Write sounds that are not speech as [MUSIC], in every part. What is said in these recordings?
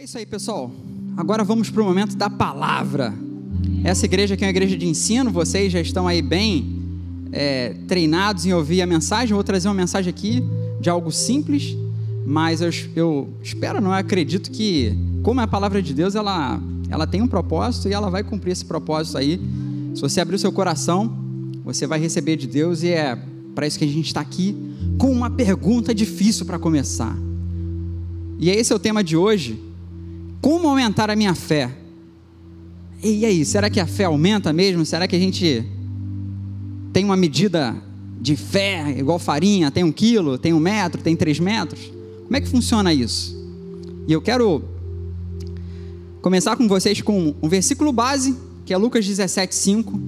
É isso aí, pessoal. Agora vamos para o momento da palavra. Essa igreja aqui é uma igreja de ensino, vocês já estão aí bem é, treinados em ouvir a mensagem. Vou trazer uma mensagem aqui de algo simples, mas eu, eu espero, não, eu acredito que, como é a palavra de Deus, ela, ela tem um propósito e ela vai cumprir esse propósito aí. Se você abrir o seu coração, você vai receber de Deus e é para isso que a gente está aqui com uma pergunta difícil para começar. E esse é o tema de hoje como aumentar a minha fé? E aí, será que a fé aumenta mesmo? Será que a gente tem uma medida de fé igual farinha? Tem um quilo, tem um metro, tem três metros? Como é que funciona isso? E eu quero começar com vocês com um versículo base, que é Lucas 17, 5.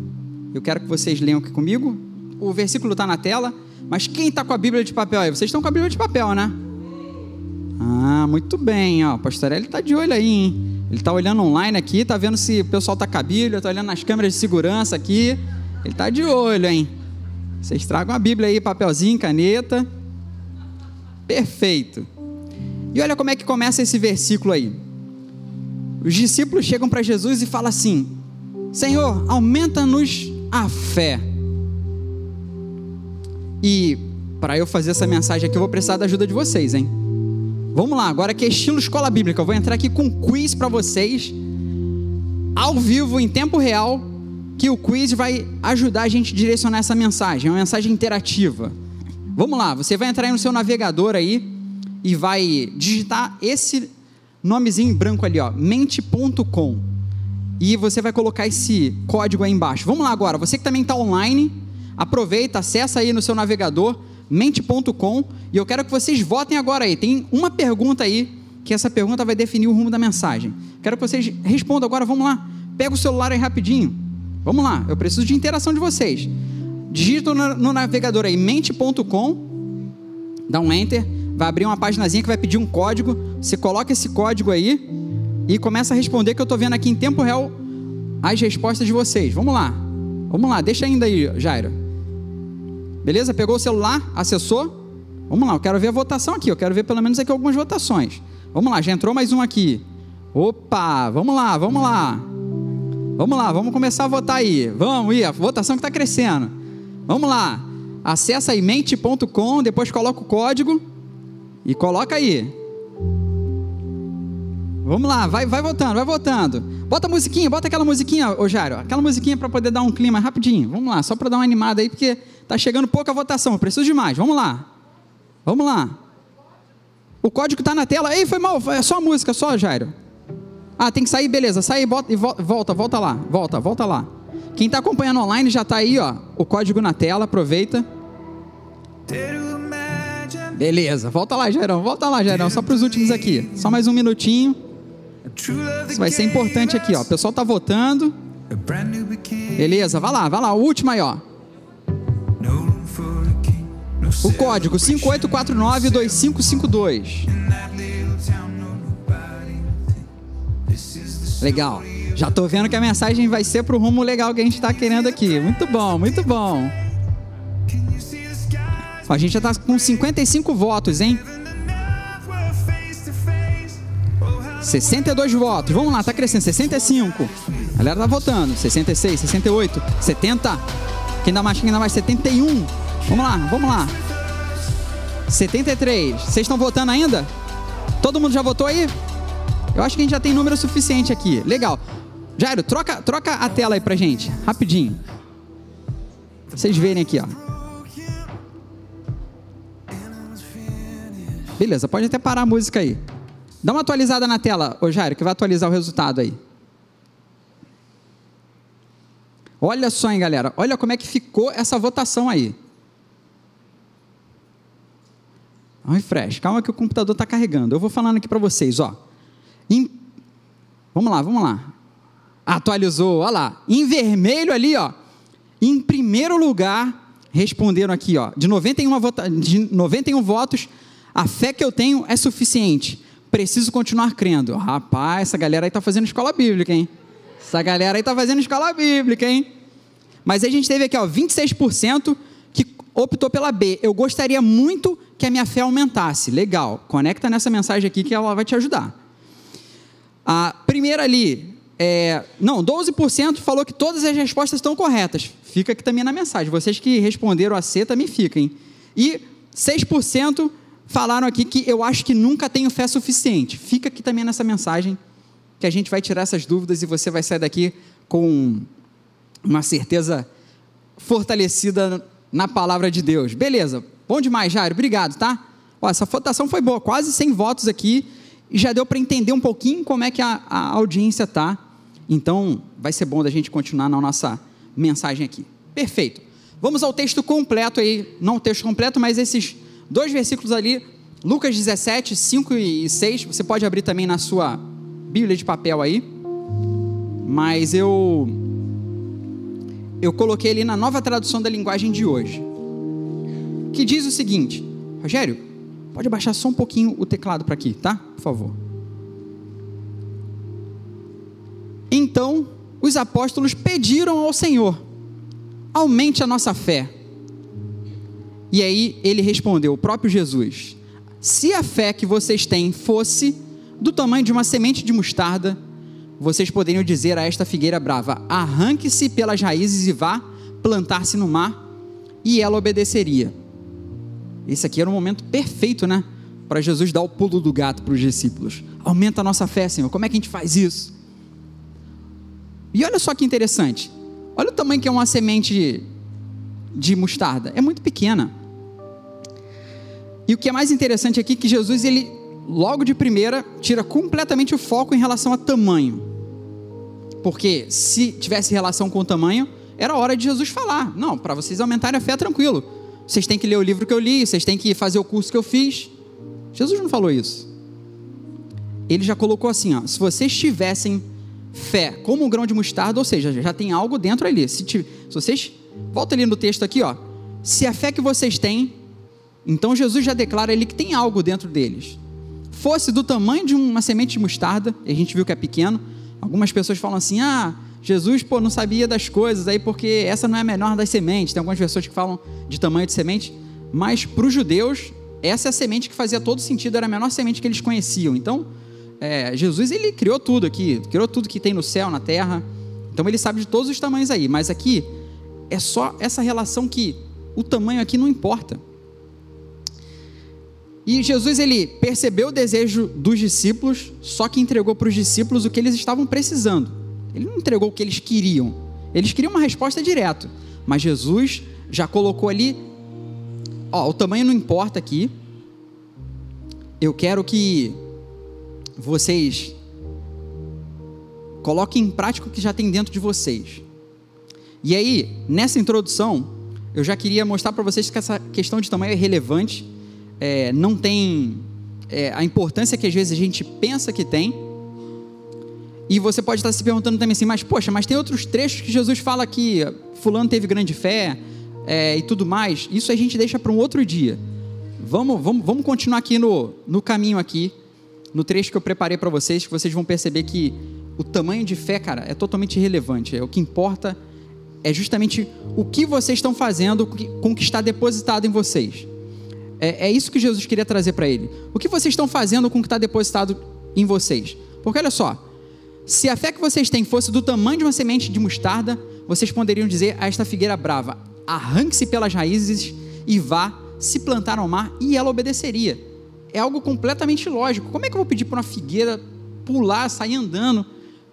Eu quero que vocês leiam aqui comigo. O versículo está na tela, mas quem está com a Bíblia de papel aí? Vocês estão com a Bíblia de papel, né? Ah, muito bem, ó. O Pastorelli está de olho aí, hein? Ele está olhando online aqui, está vendo se o pessoal está Bíblia, está olhando nas câmeras de segurança aqui. Ele está de olho, hein? Vocês tragam a Bíblia aí, papelzinho, caneta. Perfeito. E olha como é que começa esse versículo aí. Os discípulos chegam para Jesus e falam assim: Senhor, aumenta-nos a fé. E para eu fazer essa mensagem aqui, eu vou precisar da ajuda de vocês, hein? Vamos lá, agora que é estilo escola bíblica. Eu vou entrar aqui com um quiz para vocês, ao vivo, em tempo real, que o quiz vai ajudar a gente a direcionar essa mensagem. É uma mensagem interativa. Vamos lá, você vai entrar no seu navegador aí e vai digitar esse nomezinho em branco ali, ó, mente.com. E você vai colocar esse código aí embaixo. Vamos lá agora, você que também está online, aproveita, acessa aí no seu navegador mente.com e eu quero que vocês votem agora aí. Tem uma pergunta aí, que essa pergunta vai definir o rumo da mensagem. Quero que vocês respondam agora, vamos lá. Pega o celular aí rapidinho. Vamos lá, eu preciso de interação de vocês. Digita no, navegador aí mente.com, dá um enter, vai abrir uma paginazinha que vai pedir um código. Você coloca esse código aí e começa a responder que eu estou vendo aqui em tempo real as respostas de vocês. Vamos lá. Vamos lá, deixa ainda aí, Jairo. Beleza? Pegou o celular, acessou? Vamos lá, eu quero ver a votação aqui. Eu quero ver pelo menos aqui algumas votações. Vamos lá, já entrou mais um aqui. Opa, vamos lá, vamos lá. Vamos lá, vamos começar a votar aí. Vamos ir, a votação que está crescendo. Vamos lá. Acessa aí mente.com, depois coloca o código e coloca aí. Vamos lá, vai, vai voltando, vai voltando. Bota a musiquinha, bota aquela musiquinha, ô Jário. Aquela musiquinha para poder dar um clima rapidinho. Vamos lá, só para dar uma animada aí, porque tá chegando pouca votação. Preciso de mais. Vamos lá. Vamos lá. O código está na tela. Ei, foi mal, é só música, só, Jairo. Ah, tem que sair, beleza. Sai bota, e volta, volta lá. Volta, volta lá. Quem está acompanhando online já está aí, ó. O código na tela, aproveita. Beleza, volta lá, Jairão. Volta lá, Jairão. Só para os últimos aqui. Só mais um minutinho. Isso vai ser importante aqui, ó. O pessoal tá votando. Beleza, vai lá, vai lá. O último aí, ó. O código 58492552. Legal. Já tô vendo que a mensagem vai ser pro rumo legal que a gente está querendo aqui. Muito bom, muito bom. a gente já tá com 55 votos, hein? 62 votos. Vamos lá, tá crescendo. 65. A galera tá votando. 66, 68, 70. Quem dá mais, quem dá mais? 71. Vamos lá, vamos lá. 73. Vocês estão votando ainda? Todo mundo já votou aí? Eu acho que a gente já tem número suficiente aqui. Legal. Jairo, troca, troca a tela aí pra gente. Rapidinho. Pra vocês verem aqui, ó. Beleza, pode até parar a música aí. Dá uma atualizada na tela, ô Jairo, que vai atualizar o resultado aí. Olha só, hein, galera. Olha como é que ficou essa votação aí. Um refresh. Calma que o computador está carregando. Eu vou falando aqui para vocês, ó. Em... Vamos lá, vamos lá. Atualizou, olha lá. Em vermelho ali, ó. Em primeiro lugar, responderam aqui, ó. De 91, vota... de 91 votos, a fé que eu tenho é suficiente preciso continuar crendo. Rapaz, essa galera aí está fazendo escola bíblica, hein? Essa galera aí está fazendo escola bíblica, hein? Mas a gente teve aqui, ó, 26% que optou pela B. Eu gostaria muito que a minha fé aumentasse. Legal. Conecta nessa mensagem aqui que ela vai te ajudar. A primeira ali, é, não, 12% falou que todas as respostas estão corretas. Fica aqui também na mensagem. Vocês que responderam a C também fiquem. E 6% falaram aqui que eu acho que nunca tenho fé suficiente. Fica aqui também nessa mensagem que a gente vai tirar essas dúvidas e você vai sair daqui com uma certeza fortalecida na palavra de Deus. Beleza, bom demais, Jairo, obrigado, tá? Ó, essa votação foi boa, quase 100 votos aqui, e já deu para entender um pouquinho como é que a, a audiência tá. Então, vai ser bom da gente continuar na nossa mensagem aqui. Perfeito. Vamos ao texto completo aí, não o texto completo, mas esses dois versículos ali, Lucas 17, 5 e 6. Você pode abrir também na sua Bíblia de papel aí. Mas eu eu coloquei ali na nova tradução da linguagem de hoje, que diz o seguinte: Rogério, pode abaixar só um pouquinho o teclado para aqui, tá? Por favor. Então os apóstolos pediram ao Senhor: aumente a nossa fé. E aí ele respondeu, o próprio Jesus: Se a fé que vocês têm fosse do tamanho de uma semente de mostarda, vocês poderiam dizer a esta figueira brava: arranque-se pelas raízes e vá plantar-se no mar, e ela obedeceria. Esse aqui era o momento perfeito, né? Para Jesus dar o pulo do gato para os discípulos. Aumenta a nossa fé, Senhor. Como é que a gente faz isso? E olha só que interessante. Olha o tamanho que é uma semente de mostarda. É muito pequena. E o que é mais interessante aqui é que Jesus, ele, logo de primeira, tira completamente o foco em relação a tamanho. Porque se tivesse relação com o tamanho, era hora de Jesus falar: não, para vocês aumentarem a fé, tranquilo. Vocês têm que ler o livro que eu li, vocês têm que fazer o curso que eu fiz. Jesus não falou isso. Ele já colocou assim: ó, se vocês tivessem fé como um grão de mostarda, ou seja, já tem algo dentro ali. Se, se vocês. Volta ali no texto aqui, ó. Se a fé que vocês têm, então Jesus já declara ali que tem algo dentro deles. Fosse do tamanho de uma semente de mostarda, a gente viu que é pequeno, Algumas pessoas falam assim: ah, Jesus pô, não sabia das coisas, aí porque essa não é a menor das sementes. Tem algumas pessoas que falam de tamanho de semente, mas para os judeus, essa é a semente que fazia todo sentido, era a menor semente que eles conheciam. Então, é, Jesus ele criou tudo aqui, criou tudo que tem no céu, na terra. Então ele sabe de todos os tamanhos aí, mas aqui é só essa relação que o tamanho aqui não importa. E Jesus ele percebeu o desejo dos discípulos, só que entregou para os discípulos o que eles estavam precisando. Ele não entregou o que eles queriam. Eles queriam uma resposta direta, mas Jesus já colocou ali, ó, o tamanho não importa aqui. Eu quero que vocês coloquem em prática o que já tem dentro de vocês. E aí, nessa introdução, eu já queria mostrar para vocês que essa questão de tamanho é relevante é, não tem é, a importância que às vezes a gente pensa que tem. E você pode estar se perguntando também assim, mas poxa, mas tem outros trechos que Jesus fala que fulano teve grande fé é, e tudo mais. Isso a gente deixa para um outro dia. Vamos, vamos, vamos continuar aqui no, no caminho aqui, no trecho que eu preparei para vocês, que vocês vão perceber que o tamanho de fé, cara, é totalmente irrelevante. É o que importa é justamente o que vocês estão fazendo com o que está depositado em vocês. É, é isso que Jesus queria trazer para ele. O que vocês estão fazendo com o que está depositado em vocês? Porque olha só, se a fé que vocês têm fosse do tamanho de uma semente de mostarda, vocês poderiam dizer a esta figueira brava: arranque-se pelas raízes e vá se plantar ao mar, e ela obedeceria. É algo completamente lógico. Como é que eu vou pedir para uma figueira pular, sair andando?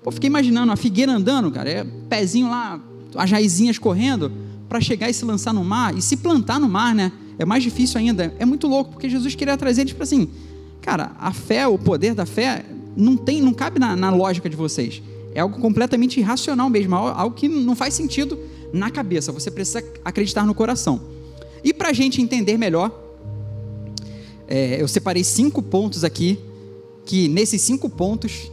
Pô, fiquei imaginando a figueira andando, cara, é pezinho lá, as raizinhas correndo, para chegar e se lançar no mar e se plantar no mar, né? é mais difícil ainda. É muito louco, porque Jesus queria trazer eles para assim, cara, a fé, o poder da fé, não tem, não cabe na, na lógica de vocês. É algo completamente irracional mesmo, algo que não faz sentido na cabeça. Você precisa acreditar no coração. E para a gente entender melhor, é, eu separei cinco pontos aqui, que nesses cinco pontos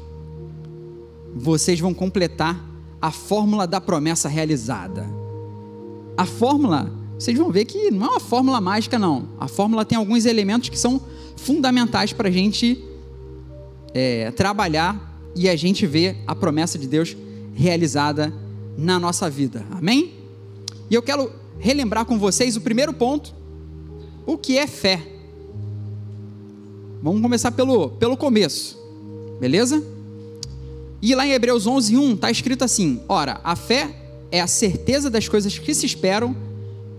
vocês vão completar a fórmula da promessa realizada. A fórmula vocês vão ver que não é uma fórmula mágica, não. A fórmula tem alguns elementos que são fundamentais para a gente é, trabalhar e a gente ver a promessa de Deus realizada na nossa vida. Amém? E eu quero relembrar com vocês o primeiro ponto: o que é fé. Vamos começar pelo, pelo começo, beleza? E lá em Hebreus 11, 1 está escrito assim: Ora, a fé é a certeza das coisas que se esperam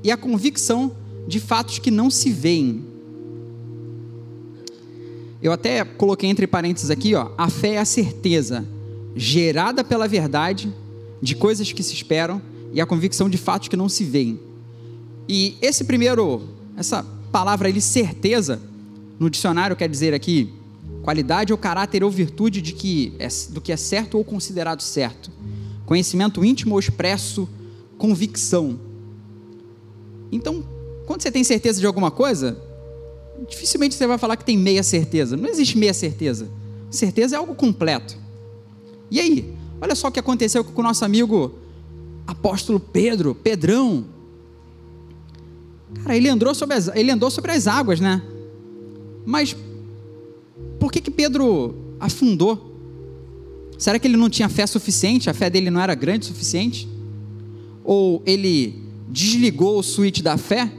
e a convicção de fatos que não se veem. Eu até coloquei entre parênteses aqui, ó, a fé é a certeza gerada pela verdade de coisas que se esperam e a convicção de fatos que não se veem. E esse primeiro, essa palavra ali, certeza, no dicionário quer dizer aqui qualidade ou caráter ou virtude de que é, do que é certo ou considerado certo. Conhecimento íntimo ou expresso, convicção. Então, quando você tem certeza de alguma coisa, dificilmente você vai falar que tem meia certeza. Não existe meia certeza. Certeza é algo completo. E aí? Olha só o que aconteceu com o nosso amigo apóstolo Pedro, Pedrão. Cara, ele andou sobre as, ele andou sobre as águas, né? Mas por que que Pedro afundou? Será que ele não tinha fé suficiente? A fé dele não era grande o suficiente? Ou ele desligou o switch da fé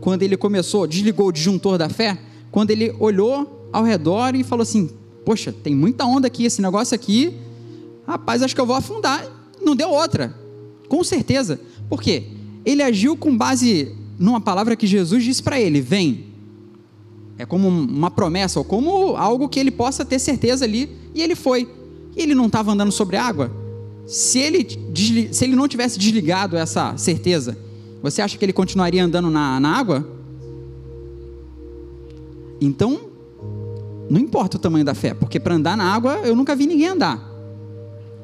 quando ele começou, desligou o disjuntor da fé, quando ele olhou ao redor e falou assim: Poxa, tem muita onda aqui, esse negócio aqui, rapaz, acho que eu vou afundar. Não deu outra, com certeza. Por quê? Ele agiu com base numa palavra que Jesus disse para ele: Vem. É como uma promessa, ou como algo que ele possa ter certeza ali, e ele foi. E ele não estava andando sobre água? Se ele, se ele não tivesse desligado essa certeza, você acha que ele continuaria andando na, na água? Então, não importa o tamanho da fé, porque para andar na água eu nunca vi ninguém andar.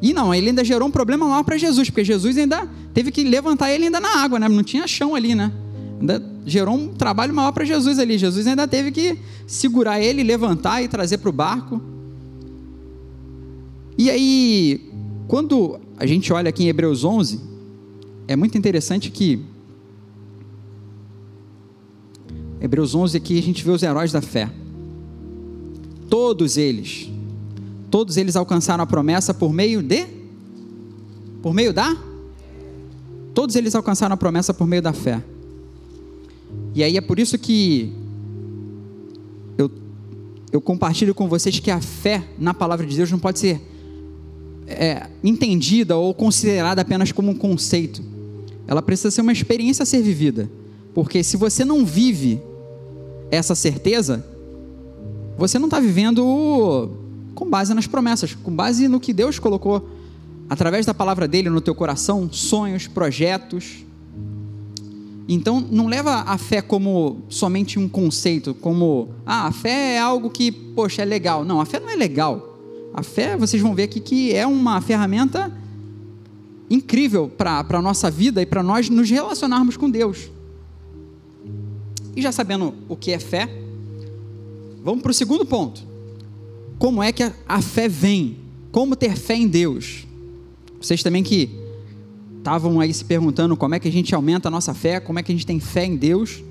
E não, ele ainda gerou um problema maior para Jesus, porque Jesus ainda teve que levantar ele ainda na água, né? Não tinha chão ali, né? Ainda gerou um trabalho maior para Jesus ali. Jesus ainda teve que segurar ele, levantar e trazer para o barco. E aí, quando a gente olha aqui em Hebreus 11, é muito interessante que Hebreus 11 aqui a gente vê os heróis da fé. Todos eles, todos eles alcançaram a promessa por meio de por meio da Todos eles alcançaram a promessa por meio da fé. E aí é por isso que eu, eu compartilho com vocês que a fé na palavra de Deus não pode ser é, entendida ou considerada apenas como um conceito. Ela precisa ser uma experiência a ser vivida. Porque se você não vive essa certeza, você não está vivendo com base nas promessas, com base no que Deus colocou através da palavra dele no teu coração, sonhos, projetos. Então, não leva a fé como somente um conceito, como, ah, a fé é algo que, poxa, é legal. Não, a fé não é legal. A fé, vocês vão ver aqui que é uma ferramenta incrível para a nossa vida e para nós nos relacionarmos com Deus. E já sabendo o que é fé, vamos para o segundo ponto. Como é que a, fé vem? Como ter fé em Deus? Vocês também que estavam aí se perguntando como é que a gente aumenta a nossa fé, como é que a gente tem fé em Deus.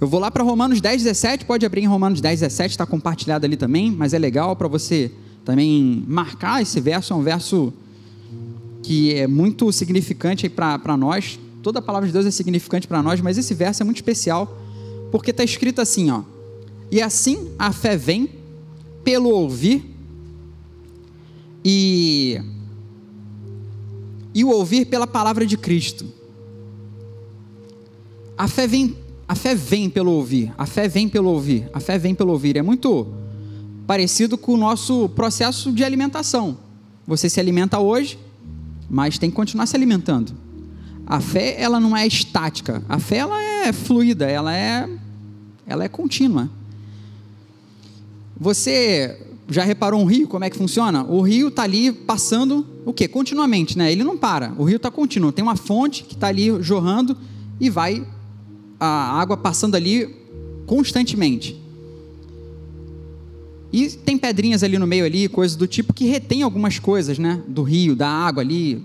Eu vou lá para Romanos 10, 17, pode abrir em Romanos 10, 17, está compartilhado ali também, mas é legal para você também marcar esse verso, é um verso que é muito significante para nós, Toda a palavra de Deus é significante para nós, mas esse verso é muito especial, porque está escrito assim, ó. E assim a fé vem pelo ouvir e e o ouvir pela palavra de Cristo. A fé vem, a fé vem pelo ouvir, a fé vem pelo ouvir, a fé vem pelo ouvir. É muito parecido com o nosso processo de alimentação. Você se alimenta hoje, mas tem que continuar se alimentando. A fé, ela não é estática. A fé, ela é fluida, ela é, ela é contínua. Você já reparou um rio, como é que funciona? O rio está ali passando o quê? Continuamente, né? Ele não para. O rio está contínuo. Tem uma fonte que está ali jorrando e vai a água passando ali constantemente. E tem pedrinhas ali no meio ali, coisas do tipo que retém algumas coisas, né? Do rio, da água ali,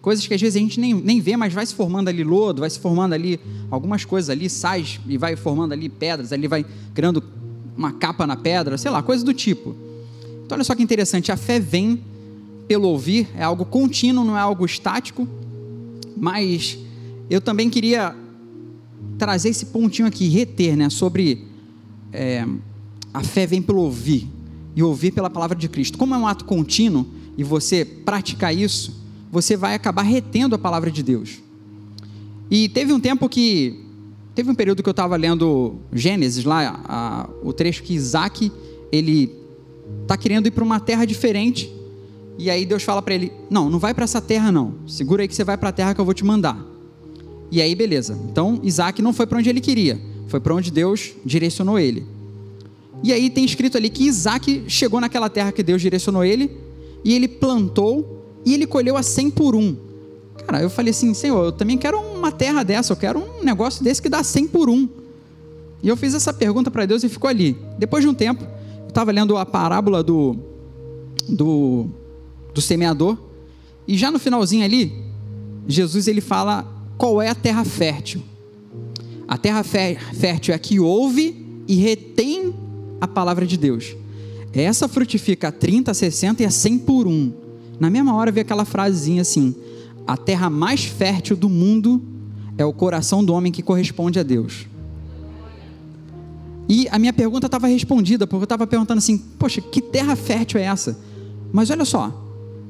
coisas que às vezes a gente nem, nem vê, mas vai se formando ali lodo, vai se formando ali algumas coisas ali, sais e vai formando ali pedras, ali vai criando uma capa na pedra, sei lá, coisas do tipo. Então olha só que interessante, a fé vem pelo ouvir, é algo contínuo, não é algo estático, mas eu também queria trazer esse pontinho aqui, reter, né, sobre é, a fé vem pelo ouvir, e ouvir pela palavra de Cristo. Como é um ato contínuo, e você praticar isso, você vai acabar retendo a palavra de Deus. E teve um tempo que. Teve um período que eu estava lendo Gênesis, lá, a, o trecho que Isaac, ele está querendo ir para uma terra diferente. E aí Deus fala para ele: Não, não vai para essa terra, não. Segura aí que você vai para a terra que eu vou te mandar. E aí, beleza. Então, Isaac não foi para onde ele queria, foi para onde Deus direcionou ele. E aí tem escrito ali que Isaac chegou naquela terra que Deus direcionou ele, e ele plantou, e ele colheu a 100 por um. Cara, eu falei assim, Senhor, eu também quero uma terra dessa, eu quero um negócio desse que dá 100 por um. E eu fiz essa pergunta para Deus e ficou ali. Depois de um tempo, eu estava lendo a parábola do, do, do semeador, e já no finalzinho ali, Jesus ele fala qual é a terra fértil. A terra fértil é a que ouve e retém a palavra de Deus. Essa frutifica a 30, a 60 e a 100 por um. Na mesma hora veio aquela frasezinha assim: a terra mais fértil do mundo é o coração do homem que corresponde a Deus. E a minha pergunta estava respondida, porque eu estava perguntando assim: poxa, que terra fértil é essa? Mas olha só,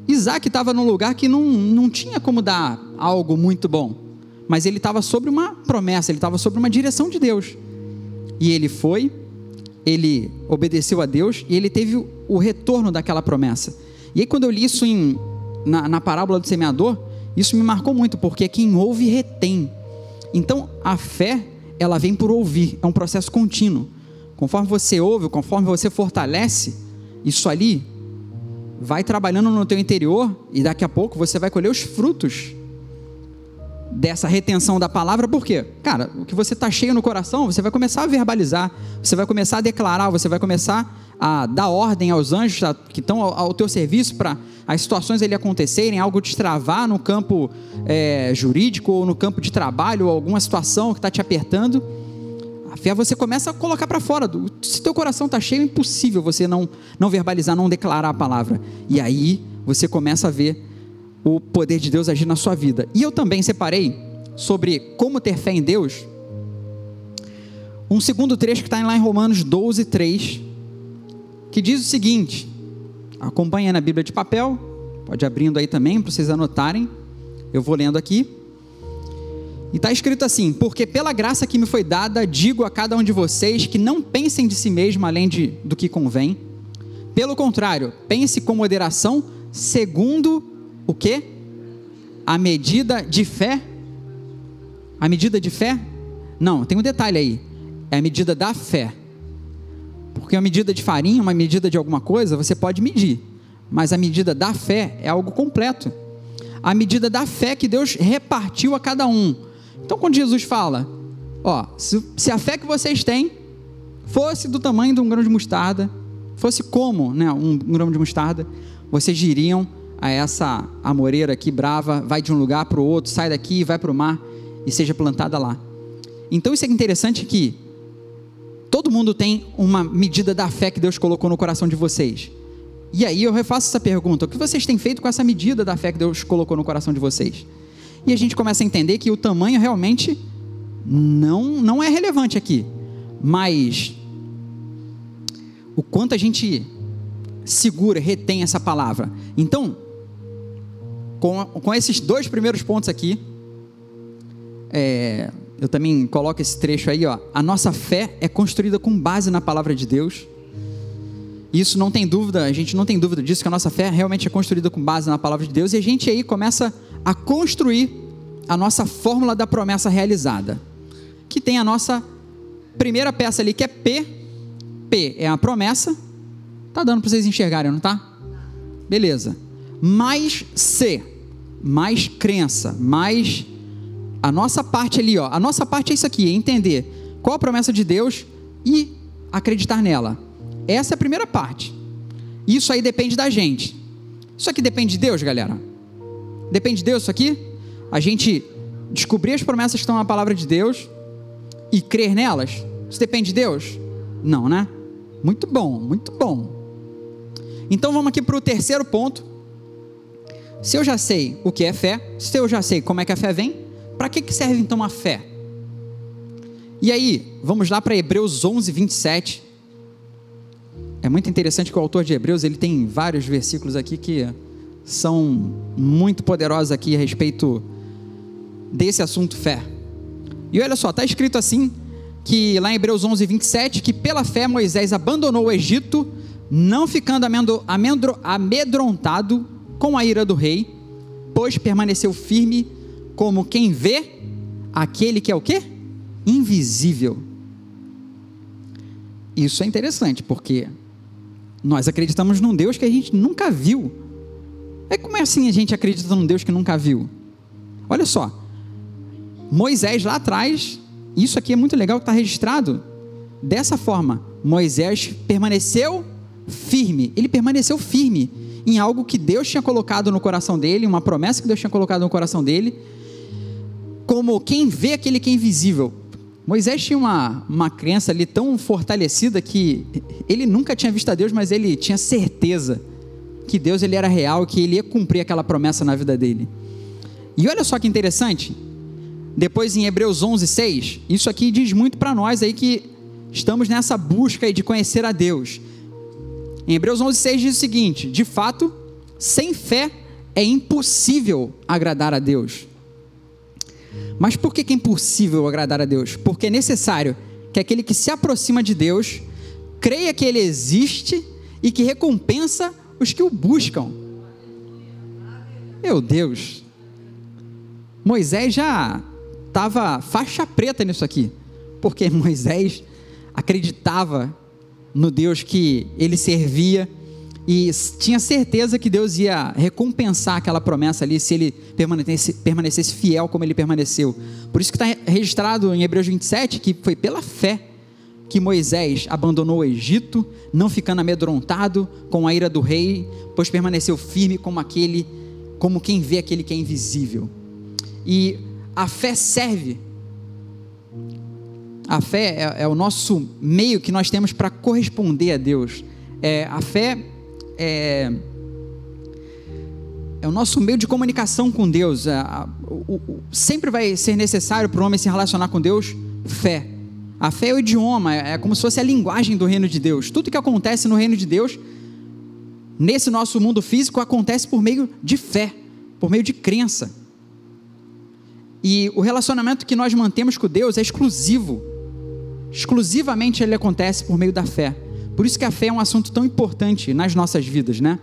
Isaac estava num lugar que não, não tinha como dar algo muito bom, mas ele estava sobre uma promessa, ele estava sobre uma direção de Deus. E ele foi, ele obedeceu a Deus e ele teve o retorno daquela promessa. E aí, quando eu li isso em, na, na parábola do semeador, isso me marcou muito, porque quem ouve retém. Então, a fé ela vem por ouvir, é um processo contínuo. Conforme você ouve, conforme você fortalece, isso ali vai trabalhando no teu interior e daqui a pouco você vai colher os frutos dessa retenção da palavra, por quê? Cara, o que você está cheio no coração, você vai começar a verbalizar, você vai começar a declarar, você vai começar a dar ordem aos anjos que estão ao, teu serviço para as situações ele acontecerem, algo destravar no campo é, jurídico ou no campo de trabalho, ou alguma situação que está te apertando. A fé você começa a colocar para fora. Se teu coração está cheio, é impossível você não, não verbalizar, não declarar a palavra. E aí você começa a ver o poder de Deus agir na sua vida. E eu também separei sobre como ter fé em Deus. Um segundo trecho que está lá em Romanos 12, 3, que diz o seguinte: Acompanhe na Bíblia de papel, pode abrindo aí também para vocês anotarem. Eu vou lendo aqui. E está escrito assim: Porque pela graça que me foi dada, digo a cada um de vocês que não pensem de si mesmo além de, do que convém. Pelo contrário, pense com moderação, segundo o que? A medida de fé. A medida de fé? Não, tem um detalhe aí. É a medida da fé. Porque a medida de farinha, uma medida de alguma coisa, você pode medir. Mas a medida da fé é algo completo. A medida da fé que Deus repartiu a cada um. Então, quando Jesus fala, ó, se, se a fé que vocês têm fosse do tamanho de um grão de mostarda, fosse como né, um, um grão de mostarda, vocês diriam a essa amoreira aqui brava, vai de um lugar para o outro, sai daqui, vai para o mar e seja plantada lá. Então isso é interessante que Todo mundo tem uma medida da fé que Deus colocou no coração de vocês. E aí eu refaço essa pergunta: o que vocês têm feito com essa medida da fé que Deus colocou no coração de vocês? E a gente começa a entender que o tamanho realmente não, não é relevante aqui, mas o quanto a gente segura, retém essa palavra. Então, com, com esses dois primeiros pontos aqui, é, eu também coloco esse trecho aí, ó. A nossa fé é construída com base na palavra de Deus. Isso não tem dúvida, a gente não tem dúvida disso, que a nossa fé realmente é construída com base na palavra de Deus. E a gente aí começa a construir a nossa fórmula da promessa realizada. Que tem a nossa primeira peça ali, que é P. P é a promessa. Tá dando para vocês enxergarem, não tá? Beleza. Mais C, mais crença, mais a nossa parte ali, ó, a nossa parte é isso aqui, é entender qual a promessa de Deus e acreditar nela. Essa é a primeira parte. Isso aí depende da gente. Isso aqui depende de Deus, galera. Depende de Deus isso aqui? A gente descobrir as promessas que estão na palavra de Deus e crer nelas? Isso depende de Deus? Não, né? Muito bom, muito bom. Então vamos aqui para o terceiro ponto. Se eu já sei o que é fé, se eu já sei como é que a fé vem, para que, serve então a fé? E aí, vamos lá para Hebreus 11, 27. É muito interessante que o autor de Hebreus ele tem vários versículos aqui que são muito poderosas aqui a respeito desse assunto fé. E olha só, está escrito assim, que lá em Hebreus 11, 27, que pela fé Moisés abandonou o Egito, não ficando amedrontado com a ira do rei, pois permaneceu firme como quem vê aquele que é o quê? Invisível. Isso é interessante, porque nós acreditamos num Deus que a gente nunca viu. É como é assim a gente acredita num Deus que nunca viu? Olha só, Moisés lá atrás isso aqui é muito legal que está registrado. Dessa forma, Moisés permaneceu firme. Ele permaneceu firme em algo que Deus tinha colocado no coração dele, uma promessa que Deus tinha colocado no coração dele, como quem vê aquele que é invisível. Moisés tinha uma, uma crença ali tão fortalecida que ele nunca tinha visto a Deus, mas ele tinha certeza que Deus ele era real, que ele ia cumprir aquela promessa na vida dele. E olha só que interessante, depois em Hebreus 11, 6, isso aqui diz muito para nós aí que estamos nessa busca de conhecer a Deus. Em Hebreus 11, 6 diz o seguinte: de fato, sem fé é impossível agradar a Deus. Mas por que é impossível agradar a Deus? Porque é necessário que aquele que se aproxima de Deus creia que Ele existe e que recompensa os que o buscam. Meu Deus, Moisés já estava faixa preta nisso aqui, porque [LAUGHS] Moisés acreditava no Deus que ele servia e tinha certeza que Deus ia recompensar aquela promessa ali se ele permanecesse, permanecesse fiel como ele permaneceu. Por isso que está registrado em Hebreus 27 que foi pela fé que Moisés abandonou o Egito, não ficando amedrontado com a ira do rei, pois permaneceu firme como aquele, como quem vê aquele que é invisível. E a fé serve. A fé é, é o nosso meio que nós temos para corresponder a Deus. É, a fé é, é o nosso meio de comunicação com Deus. É, o, o, sempre vai ser necessário para o homem se relacionar com Deus fé. A fé é o idioma, é, é como se fosse a linguagem do reino de Deus. Tudo que acontece no reino de Deus, nesse nosso mundo físico, acontece por meio de fé, por meio de crença. E o relacionamento que nós mantemos com Deus é exclusivo. Exclusivamente ele acontece por meio da fé. Por isso que a fé é um assunto tão importante nas nossas vidas, né?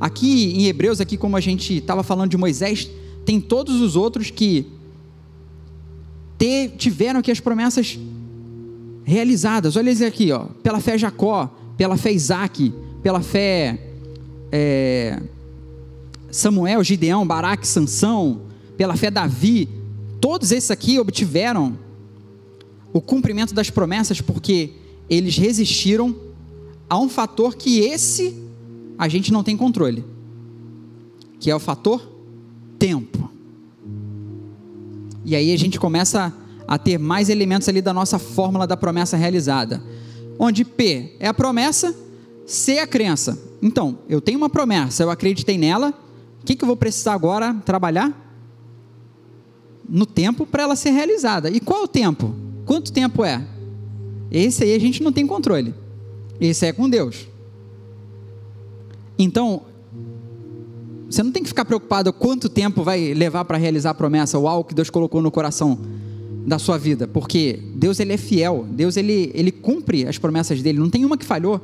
Aqui em Hebreus, aqui como a gente estava falando de Moisés, tem todos os outros que tiveram aqui as promessas realizadas. Olha eles aqui, ó. Pela fé Jacó, pela fé Isaac, pela fé é, Samuel, Gideão, Baraque, Sansão, pela fé Davi, Todos esses aqui obtiveram o cumprimento das promessas porque eles resistiram a um fator que esse a gente não tem controle, que é o fator tempo. E aí a gente começa a ter mais elementos ali da nossa fórmula da promessa realizada, onde P é a promessa, C é a crença. Então, eu tenho uma promessa, eu acreditei nela, o que, que eu vou precisar agora trabalhar? no tempo para ela ser realizada. E qual o tempo? Quanto tempo é? Esse aí a gente não tem controle. Esse é com Deus. Então, você não tem que ficar preocupado quanto tempo vai levar para realizar a promessa ou algo que Deus colocou no coração da sua vida, porque Deus ele é fiel, Deus ele, ele cumpre as promessas dele, não tem uma que falhou.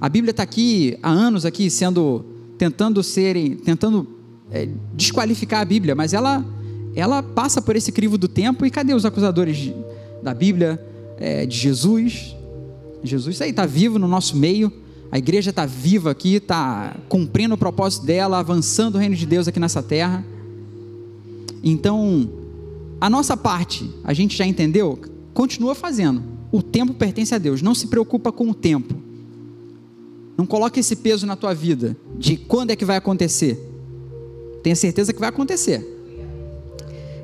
A Bíblia está aqui há anos aqui sendo tentando serem, tentando é, desqualificar a Bíblia, mas ela ela passa por esse crivo do tempo e cadê os acusadores de, da Bíblia, é, de Jesus? Jesus aí está vivo no nosso meio, a igreja está viva aqui, está cumprindo o propósito dela, avançando o reino de Deus aqui nessa terra. Então, a nossa parte, a gente já entendeu? Continua fazendo. O tempo pertence a Deus. Não se preocupa com o tempo. Não coloque esse peso na tua vida de quando é que vai acontecer. Tenha certeza que vai acontecer.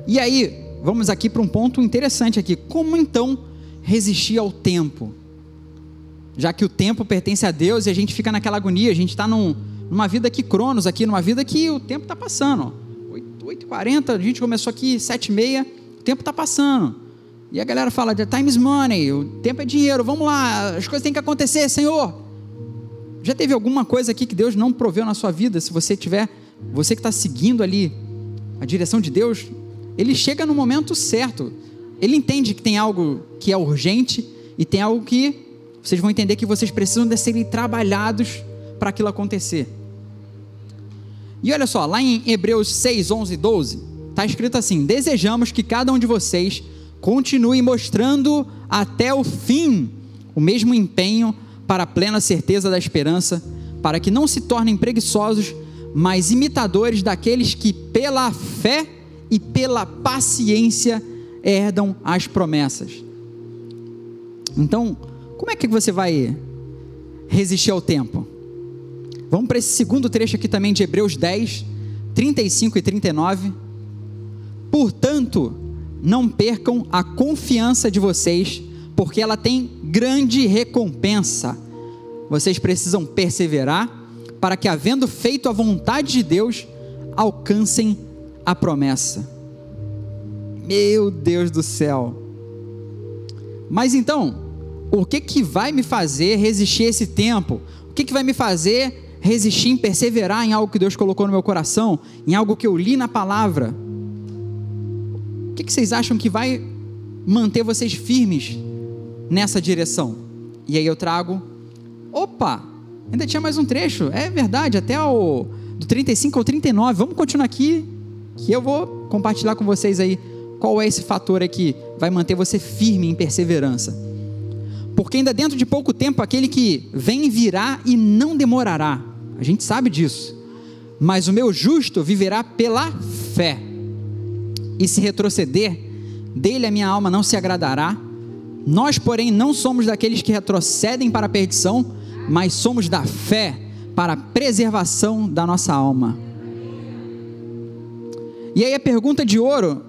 E aí, vamos aqui para um ponto interessante aqui. Como então resistir ao tempo? Já que o tempo pertence a Deus e a gente fica naquela agonia, a gente está num, numa vida aqui cronos aqui, numa vida que o tempo está passando. 8h40, a gente começou aqui 7h30, o tempo está passando. E a galera fala, the time is money, o tempo é dinheiro, vamos lá, as coisas têm que acontecer, Senhor. Já teve alguma coisa aqui que Deus não proveu na sua vida? Se você tiver, você que está seguindo ali a direção de Deus, ele chega no momento certo. Ele entende que tem algo que é urgente e tem algo que vocês vão entender que vocês precisam de serem trabalhados para aquilo acontecer. E olha só, lá em Hebreus 6, 11 e 12, está escrito assim: Desejamos que cada um de vocês continue mostrando até o fim o mesmo empenho para a plena certeza da esperança, para que não se tornem preguiçosos, mas imitadores daqueles que, pela fé e pela paciência, herdam as promessas. Então, como é que você vai resistir ao tempo? Vamos para esse segundo trecho aqui também de Hebreus 10, 35 e 39. Portanto, não percam a confiança de vocês, porque ela tem grande recompensa. Vocês precisam perseverar para que, havendo feito a vontade de Deus, alcancem a promessa. Meu Deus do céu. Mas então, o que que vai me fazer resistir esse tempo? O que que vai me fazer resistir perseverar em algo que Deus colocou no meu coração, em algo que eu li na palavra. O que, vocês acham que vai manter vocês firmes nessa direção? E aí eu trago, opa, ainda tinha mais um trecho, é verdade, até o do 35 ao 39. Vamos continuar aqui, que eu vou compartilhar com vocês aí qual é esse fator aqui vai manter você firme em perseverança. Porque ainda dentro de pouco tempo aquele que vem virá e não demorará. A gente sabe disso. Mas o meu justo viverá pela fé. E se retroceder, dele a minha alma não se agradará. Nós, porém, não somos daqueles que retrocedem para a perdição, mas somos da fé para a preservação da nossa alma. E aí a pergunta de ouro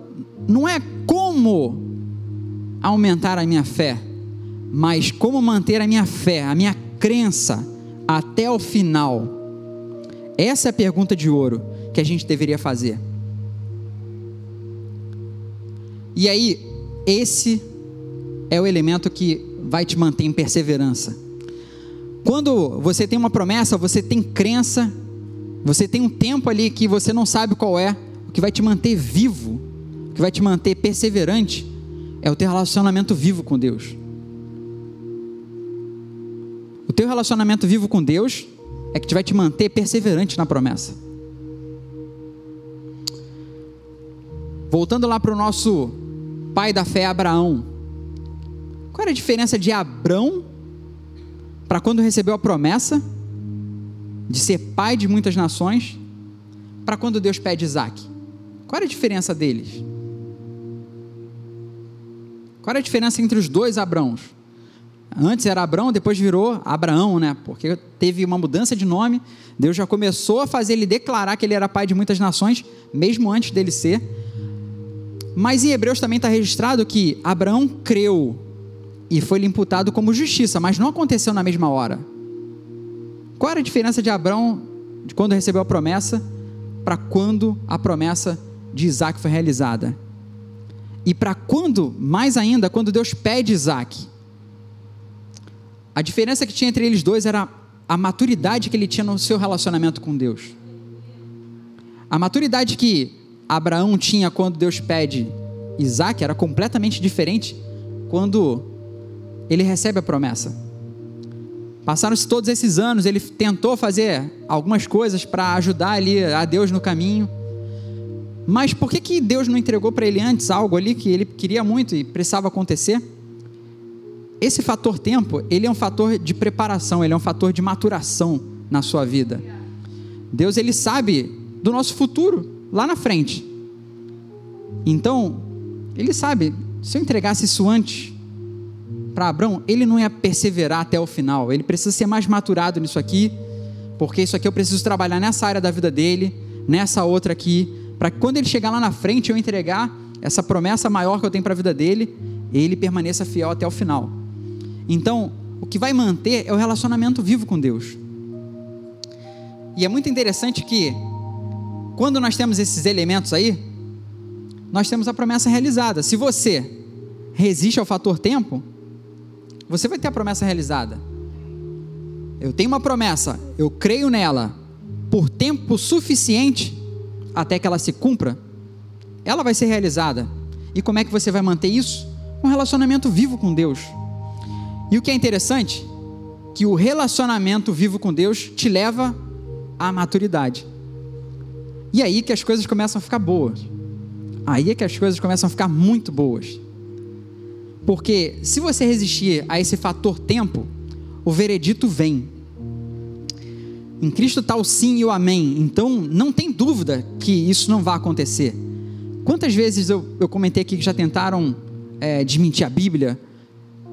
não é como aumentar a minha fé, mas como manter a minha fé, a minha crença até o final? Essa é a pergunta de ouro que a gente deveria fazer. E aí, esse é o elemento que vai te manter em perseverança. Quando você tem uma promessa, você tem crença, você tem um tempo ali que você não sabe qual é, que vai te manter vivo, que vai te manter perseverante, é o teu relacionamento vivo com Deus. O teu relacionamento vivo com Deus é que vai te manter perseverante na promessa. Voltando lá para o nosso pai da fé, Abraão. Qual era a diferença de Abraão para quando recebeu a promessa de ser pai de muitas nações, para quando Deus pede Isaac? Qual era a diferença deles? Qual era a diferença entre os dois Abrãos? Antes era Abraão, depois virou Abraão, né? Porque teve uma mudança de nome. Deus já começou a fazer ele declarar que ele era pai de muitas nações, mesmo antes dele ser. Mas em Hebreus também está registrado que Abraão creu e foi-lhe imputado como justiça, mas não aconteceu na mesma hora. Qual era a diferença de Abraão de quando recebeu a promessa para quando a promessa de Isaac foi realizada? E para quando, mais ainda, quando Deus pede Isaac? A diferença que tinha entre eles dois era a maturidade que ele tinha no seu relacionamento com Deus. A maturidade que Abraão tinha quando Deus pede Isaac era completamente diferente quando ele recebe a promessa. Passaram-se todos esses anos, ele tentou fazer algumas coisas para ajudar ali a Deus no caminho. Mas por que, que Deus não entregou para ele antes algo ali que ele queria muito e precisava acontecer? esse fator tempo, ele é um fator de preparação, ele é um fator de maturação na sua vida. Deus ele sabe do nosso futuro lá na frente. Então, ele sabe, se eu entregasse isso antes para Abraão, ele não ia perseverar até o final. Ele precisa ser mais maturado nisso aqui, porque isso aqui eu preciso trabalhar nessa área da vida dele, nessa outra aqui, para que quando ele chegar lá na frente eu entregar essa promessa maior que eu tenho para a vida dele, ele permaneça fiel até o final. Então, o que vai manter é o relacionamento vivo com Deus. E é muito interessante que, quando nós temos esses elementos aí, nós temos a promessa realizada. Se você resiste ao fator tempo, você vai ter a promessa realizada. eu tenho uma promessa, eu creio nela por tempo suficiente até que ela se cumpra, ela vai ser realizada. E como é que você vai manter isso? Um relacionamento vivo com Deus. E o que é interessante, que o relacionamento vivo com Deus te leva à maturidade. E aí que as coisas começam a ficar boas. Aí é que as coisas começam a ficar muito boas. Porque se você resistir a esse fator tempo, o veredito vem. Em Cristo está o sim e o amém. Então não tem dúvida que isso não vai acontecer. Quantas vezes eu, eu comentei aqui que já tentaram é, desmentir a Bíblia,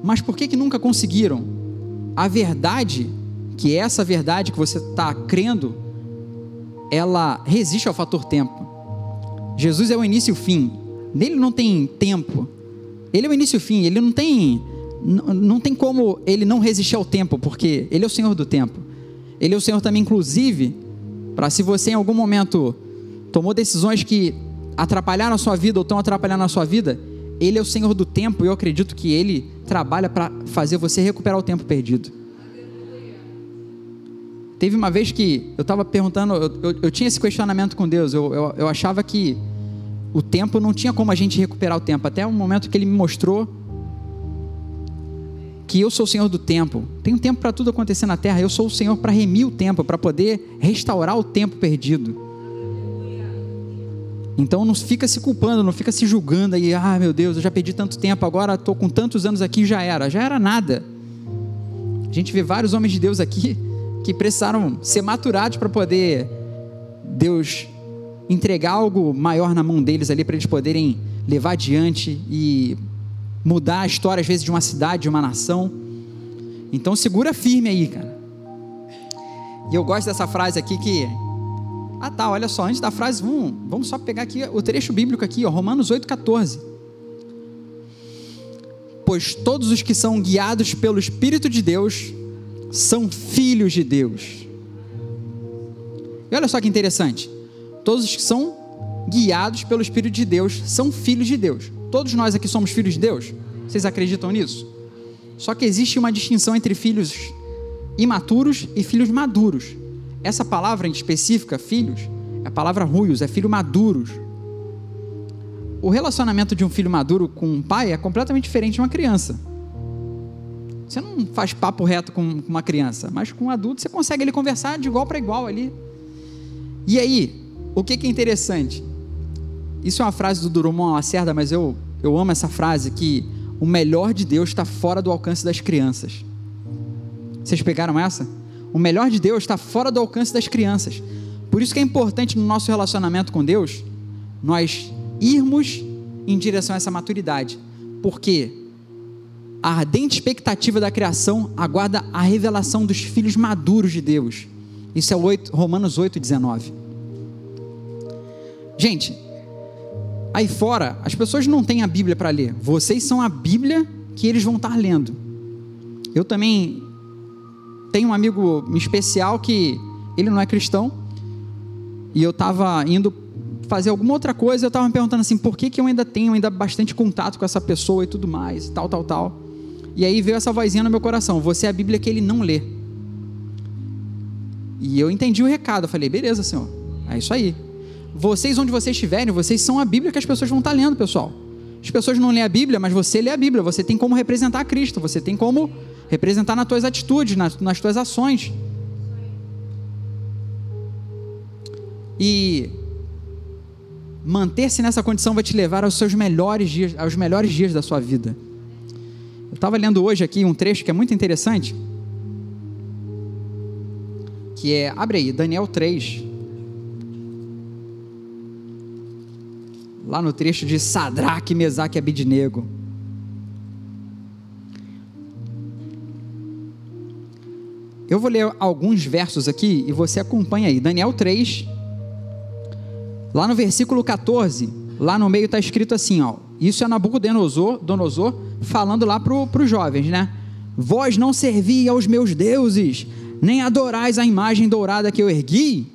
mas por que, que nunca conseguiram? A verdade, que é essa verdade que você está crendo, ela resiste ao fator tempo. Jesus é o início e o fim. Nele não tem tempo. Ele é o início e o fim. Ele não tem, não, não tem como ele não resistir ao tempo, porque ele é o Senhor do tempo. Ele é o Senhor também, inclusive, para se você em algum momento tomou decisões que atrapalharam a sua vida ou estão atrapalhando a sua vida, Ele é o Senhor do tempo e eu acredito que Ele trabalha para fazer você recuperar o tempo perdido. Teve uma vez que eu estava perguntando, eu, eu, eu, tinha esse questionamento com Deus, eu, eu, eu achava que o tempo não tinha como a gente recuperar o tempo, até o momento que Ele me mostrou que eu sou o Senhor do tempo. Tem um tempo para tudo acontecer na terra. Eu sou o Senhor para remir o tempo, para poder restaurar o tempo perdido. Então não fica se culpando, não fica se julgando aí, ah meu Deus, eu já perdi tanto tempo, agora estou com tantos anos aqui, já era, já era nada. A gente vê vários homens de Deus aqui que precisaram ser maturados para poder Deus entregar algo maior na mão deles ali para eles poderem levar adiante e mudar a história, às vezes, de uma cidade, de uma nação. Então, segura firme aí, cara. E eu gosto dessa frase aqui que. Ah, tá, olha só, antes da frase, vamos, vamos só pegar aqui o trecho bíblico aqui, ó, Romanos 8,14. Pois todos os que são guiados pelo Espírito de Deus são filhos de Deus. E olha só que interessante. Todos os que são guiados pelo Espírito de Deus são filhos de Deus. Todos nós aqui somos filhos de Deus? Vocês acreditam nisso? Só que existe uma distinção entre filhos imaturos e filhos maduros. Essa palavra em específica, filhos, é a palavra ruios, é filho maduros. O relacionamento de um filho maduro com um pai é completamente diferente de uma criança. Você não faz papo reto com uma criança, mas com um adulto você consegue ele conversar de igual para igual ali. E aí, o que, que é interessante? Isso é uma frase do Drummond Lacerda, mas eu, eu amo essa frase que o melhor de Deus está fora do alcance das crianças. Vocês pegaram essa? O melhor de Deus está fora do alcance das crianças. Por isso que é importante no nosso relacionamento com Deus nós irmos em direção a essa maturidade. Porque a ardente expectativa da criação aguarda a revelação dos filhos maduros de Deus. Isso é 8, Romanos 8, 19. Gente, Aí fora, as pessoas não têm a Bíblia para ler. Vocês são a Bíblia que eles vão estar lendo. Eu também tenho um amigo especial que ele não é cristão. E eu estava indo fazer alguma outra coisa, eu estava me perguntando assim, por que, que eu ainda tenho ainda bastante contato com essa pessoa e tudo mais, tal, tal, tal. E aí veio essa vozinha no meu coração, você é a Bíblia que ele não lê. E eu entendi o recado, eu falei, beleza, senhor, é isso aí vocês, onde vocês estiverem, vocês são a Bíblia que as pessoas vão estar lendo, pessoal. As pessoas não lêem a Bíblia, mas você lê a Bíblia. Você tem como representar Cristo. Você tem como representar nas tuas atitudes, nas, nas tuas ações. E manter-se nessa condição vai te levar aos seus melhores dias, aos melhores dias da sua vida. Eu estava lendo hoje aqui um trecho que é muito interessante, que é, abre aí, Daniel 3, lá no trecho de Sadraque, Mesaque e Abidnego. Eu vou ler alguns versos aqui e você acompanha aí. Daniel 3, lá no versículo 14, lá no meio está escrito assim: ó, isso é Nabucodonosor Donosor, falando lá para os jovens, né? Vós não servi aos meus deuses, nem adorais a imagem dourada que eu ergui,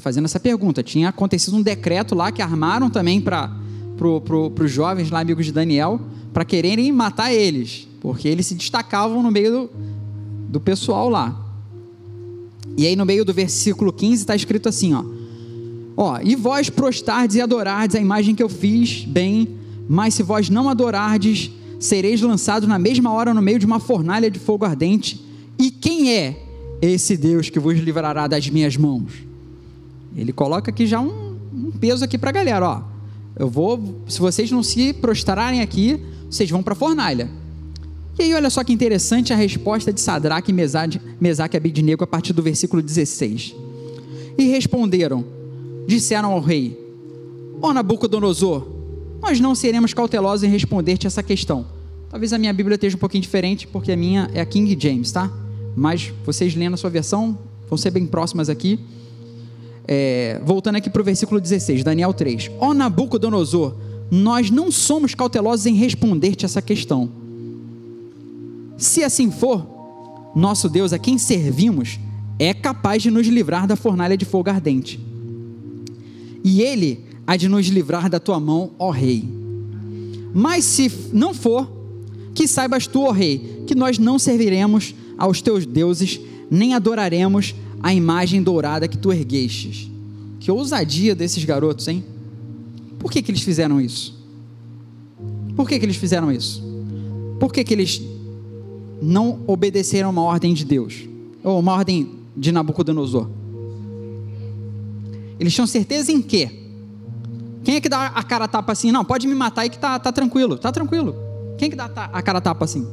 fazendo essa pergunta. Tinha acontecido um decreto lá que armaram também para pro, pro, os jovens lá, amigos de Daniel, para quererem matar eles, porque eles se destacavam no meio do, do pessoal lá. E aí no meio do versículo 15 está escrito assim, ó. Ó, e vós prostardes e adorardes a imagem que eu fiz, bem, mas se vós não adorardes, sereis lançados na mesma hora no meio de uma fornalha de fogo ardente. E quem é esse Deus que vos livrará das minhas mãos? Ele coloca aqui já um, um peso aqui para a galera, ó. Eu vou, se vocês não se prostrarem aqui, vocês vão para a fornalha. E aí, olha só que interessante a resposta de Sadraque, Mesaque e Abidnego a partir do versículo 16. E responderam, disseram ao rei: Ó Nabucodonosor, nós não seremos cautelosos em responder-te essa questão. Talvez a minha Bíblia esteja um pouquinho diferente, porque a minha é a King James, tá? Mas vocês lendo a sua versão, vão ser bem próximas aqui. É, voltando aqui para o versículo 16, Daniel 3. Ó Nabucodonosor, nós não somos cautelosos em responder-te essa questão se assim for, nosso Deus a quem servimos é capaz de nos livrar da fornalha de fogo ardente. E ele há de nos livrar da tua mão, ó rei. Mas se não for, que saibas tu, ó rei, que nós não serviremos aos teus deuses, nem adoraremos a imagem dourada que tu erguestes. Que ousadia desses garotos, hein? Por que, que eles fizeram isso? Por que, que eles fizeram isso? Por que, que eles não obedeceram uma ordem de Deus, ou uma ordem de Nabucodonosor. Eles tinham certeza em quê? Quem é que dá a cara tapa assim? Não, pode me matar aí que tá, tá tranquilo, tá tranquilo. Quem é que dá a cara tapa assim?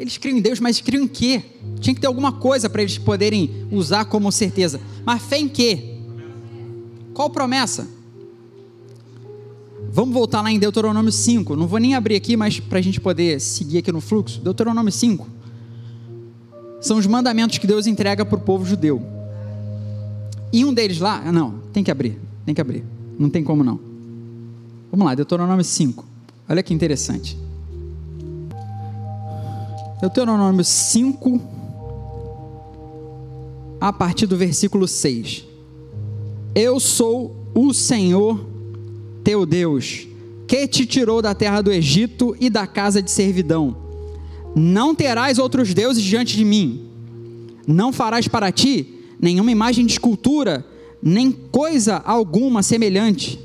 Eles criam em Deus, mas criam em quê? Tinha que ter alguma coisa para eles poderem usar como certeza. Mas fé em quê? Qual promessa? Vamos voltar lá em Deuteronômio 5. Não vou nem abrir aqui, mas para a gente poder seguir aqui no fluxo. Deuteronômio 5. São os mandamentos que Deus entrega para o povo judeu. E um deles lá, ah, não, tem que abrir, tem que abrir. Não tem como não. Vamos lá, Deuteronômio 5. Olha que interessante. Deuteronômio 5, a partir do versículo 6. Eu sou o Senhor teu Deus, que te tirou da terra do Egito e da casa de servidão. Não terás outros deuses diante de mim. Não farás para ti nenhuma imagem de escultura, nem coisa alguma semelhante,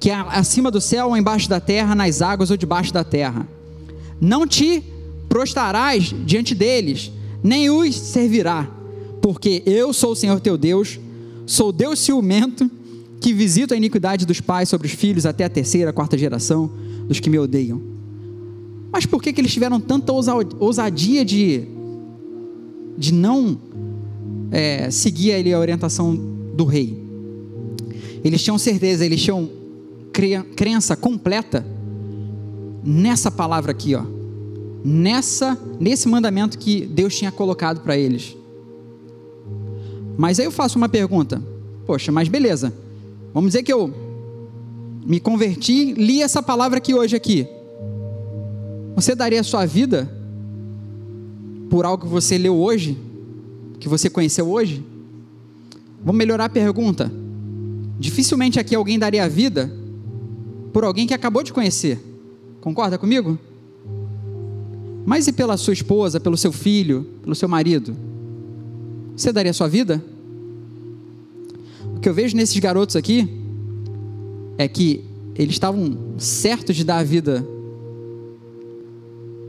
que é acima do céu ou embaixo da terra, nas águas ou debaixo da terra. Não te prostrarás diante deles, nem os servirá, porque eu sou o Senhor teu Deus, sou Deus ciumento que visito a iniquidade dos pais sobre os filhos até a terceira, quarta geração dos que me odeiam. Mas por que, que eles tiveram tanta ousadia de, de não é, seguir ali a orientação do rei? Eles tinham certeza, eles tinham crença completa nessa palavra aqui, ó, nessa nesse mandamento que Deus tinha colocado para eles. Mas aí eu faço uma pergunta: poxa, mas beleza? Vamos dizer que eu me converti, li essa palavra aqui hoje aqui. Você daria a sua vida por algo que você leu hoje, que você conheceu hoje? Vamos melhorar a pergunta. Dificilmente aqui alguém daria a vida por alguém que acabou de conhecer. Concorda comigo? Mas e pela sua esposa, pelo seu filho, pelo seu marido? Você daria a sua vida? O que eu vejo nesses garotos aqui é que eles estavam certos de dar a vida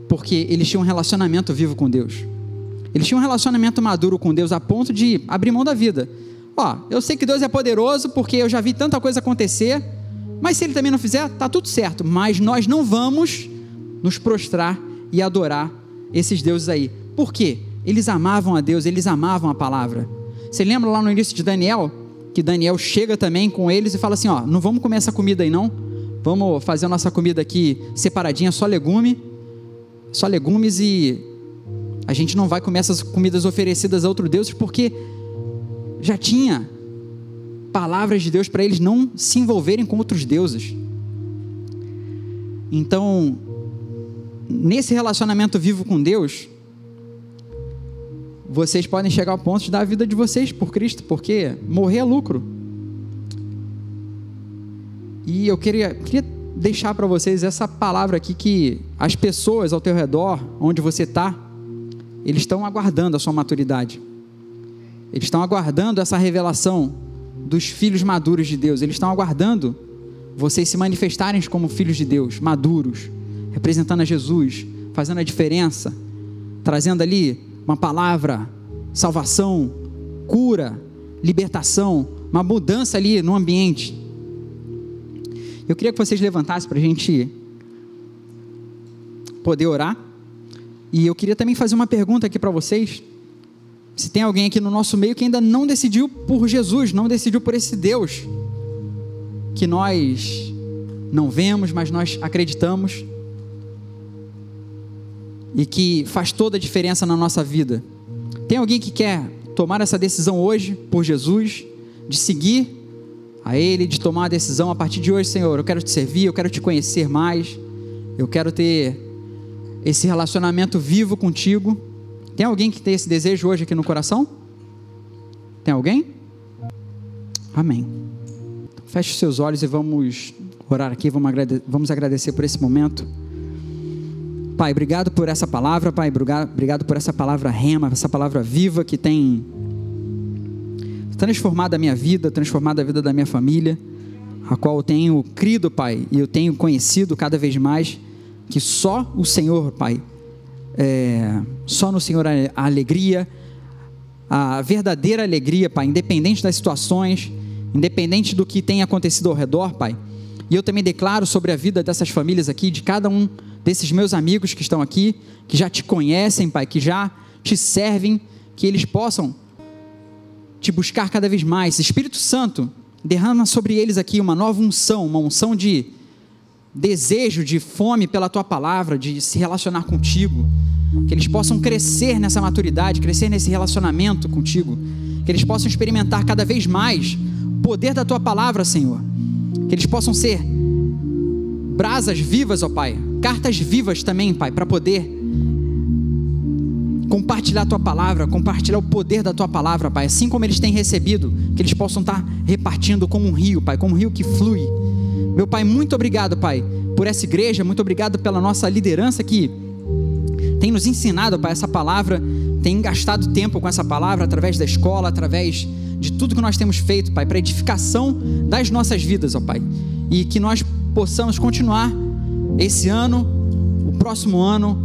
porque eles tinham um relacionamento vivo com Deus. Eles tinham um relacionamento maduro com Deus a ponto de abrir mão da vida. Ó, eu sei que Deus é poderoso porque eu já vi tanta coisa acontecer, mas se ele também não fizer, tá tudo certo. Mas nós não vamos nos prostrar e adorar esses deuses aí. Por quê? Eles amavam a Deus, eles amavam a palavra. Você lembra lá no início de Daniel? que Daniel chega também com eles e fala assim: ó, não vamos comer essa comida aí não, vamos fazer a nossa comida aqui separadinha, só legume, só legumes e a gente não vai comer essas comidas oferecidas a outros deuses porque já tinha palavras de Deus para eles não se envolverem com outros deuses. Então, nesse relacionamento vivo com Deus, vocês podem chegar ao ponto de dar a vida de vocês por Cristo, porque morrer é lucro. E eu queria, queria deixar para vocês essa palavra aqui que as pessoas ao teu redor, onde você está, eles estão aguardando a sua maturidade. Eles estão aguardando essa revelação dos filhos maduros de Deus. Eles estão aguardando vocês se manifestarem como filhos de Deus, maduros, representando a Jesus, fazendo a diferença, trazendo ali uma palavra, salvação, cura, libertação, uma mudança ali no ambiente. Eu queria que vocês levantassem para a gente poder orar. E eu queria também fazer uma pergunta aqui para vocês. Se tem alguém aqui no nosso meio que ainda não decidiu por Jesus, não decidiu por esse Deus que nós não vemos, mas nós acreditamos e que faz toda a diferença na nossa vida. Tem alguém que quer tomar essa decisão hoje por Jesus, de seguir a Ele, de tomar a decisão a partir de hoje, Senhor, eu quero te servir, eu quero te conhecer mais, eu quero ter esse relacionamento vivo contigo. Tem alguém que tem esse desejo hoje aqui no coração? Tem alguém? Amém. Feche seus olhos e vamos orar aqui, vamos agradecer por esse momento. Pai, obrigado por essa palavra, Pai, obrigado por essa palavra rema, essa palavra viva que tem transformado a minha vida, transformado a vida da minha família, a qual eu tenho crido, Pai, e eu tenho conhecido cada vez mais que só o Senhor, Pai, é, só no Senhor a alegria, a verdadeira alegria, Pai, independente das situações, independente do que tem acontecido ao redor, Pai. E eu também declaro sobre a vida dessas famílias aqui, de cada um desses meus amigos que estão aqui, que já te conhecem, Pai, que já te servem, que eles possam te buscar cada vez mais. Espírito Santo, derrama sobre eles aqui uma nova unção, uma unção de desejo, de fome pela tua palavra, de se relacionar contigo, que eles possam crescer nessa maturidade, crescer nesse relacionamento contigo, que eles possam experimentar cada vez mais o poder da tua palavra, Senhor, que eles possam ser brasas vivas, ó Pai, cartas vivas também, Pai, para poder compartilhar a tua palavra, compartilhar o poder da tua palavra, Pai, assim como eles têm recebido, que eles possam estar repartindo como um rio, Pai, como um rio que flui meu Pai, muito obrigado, Pai, por essa igreja, muito obrigado pela nossa liderança que tem nos ensinado, Pai, essa palavra, tem gastado tempo com essa palavra através da escola, através de tudo que nós temos feito, Pai, para edificação das nossas vidas, ó Pai. E que nós possamos continuar esse ano, o próximo ano,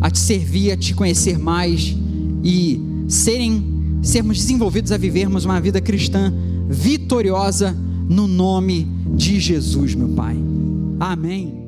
a te servir, a te conhecer mais e serem sermos desenvolvidos a vivermos uma vida cristã vitoriosa no nome de Jesus, meu Pai. Amém.